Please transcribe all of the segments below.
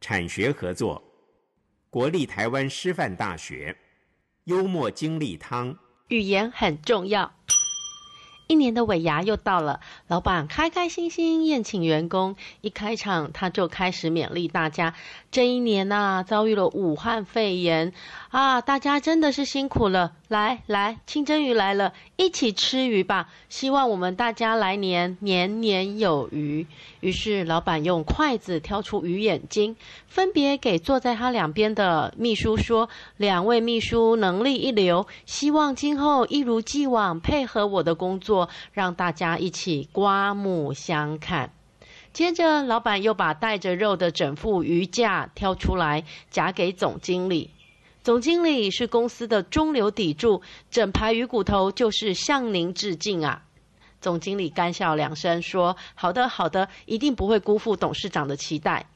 产学合作，国立台湾师范大学，幽默经历汤，语言很重要。一年的尾牙又到了，老板开开心心宴请员工。一开场，他就开始勉励大家：这一年呐、啊，遭遇了武汉肺炎啊，大家真的是辛苦了。来来，清蒸鱼来了，一起吃鱼吧！希望我们大家来年年年有余。于是，老板用筷子挑出鱼眼睛，分别给坐在他两边的秘书说：“两位秘书能力一流，希望今后一如既往配合我的工作，让大家一起刮目相看。”接着，老板又把带着肉的整副鱼架挑出来，夹给总经理。总经理是公司的中流砥柱，整排鱼骨头就是向您致敬啊！总经理干笑两声说：“好的，好的，一定不会辜负董事长的期待。”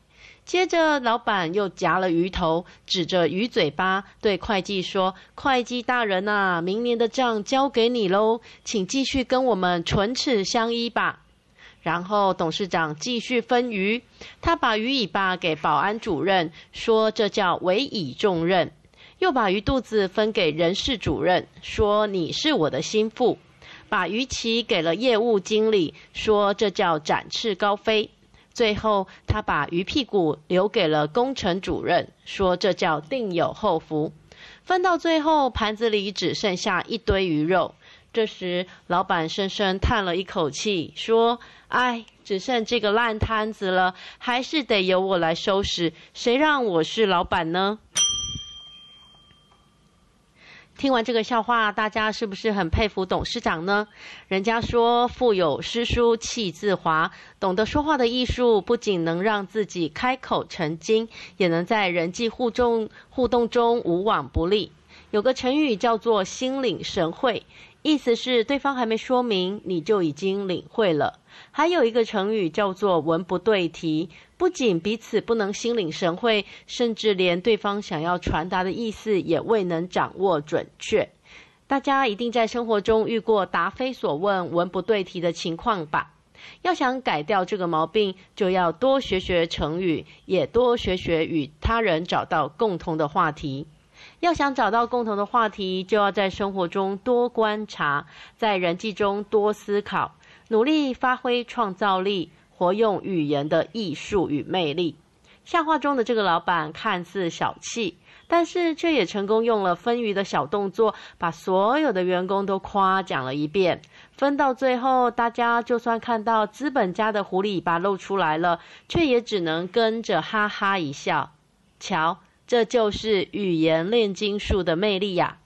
接着，老板又夹了鱼头，指着鱼嘴巴对会计说：“会计大人啊，明年的账交给你喽，请继续跟我们唇齿相依吧。”然后董事长继续分鱼，他把鱼尾巴给保安主任，说：“这叫委以重任。”又把鱼肚子分给人事主任，说你是我的心腹；把鱼鳍给了业务经理，说这叫展翅高飞；最后他把鱼屁股留给了工程主任，说这叫定有后福。分到最后，盘子里只剩下一堆鱼肉。这时，老板深深叹了一口气，说：“唉，只剩这个烂摊子了，还是得由我来收拾。谁让我是老板呢？”听完这个笑话，大家是不是很佩服董事长呢？人家说“腹有诗书气自华”，懂得说话的艺术，不仅能让自己开口成金，也能在人际互动互动中无往不利。有个成语叫做“心领神会”，意思是对方还没说明，你就已经领会了。还有一个成语叫做“文不对题”。不仅彼此不能心领神会，甚至连对方想要传达的意思也未能掌握准确。大家一定在生活中遇过答非所问、文不对题的情况吧？要想改掉这个毛病，就要多学学成语，也多学学与他人找到共同的话题。要想找到共同的话题，就要在生活中多观察，在人际中多思考，努力发挥创造力。活用语言的艺术与魅力。笑话中的这个老板看似小气，但是却也成功用了分鱼的小动作，把所有的员工都夸奖了一遍。分到最后，大家就算看到资本家的狐狸尾巴露出来了，却也只能跟着哈哈一笑。瞧，这就是语言炼金术的魅力呀！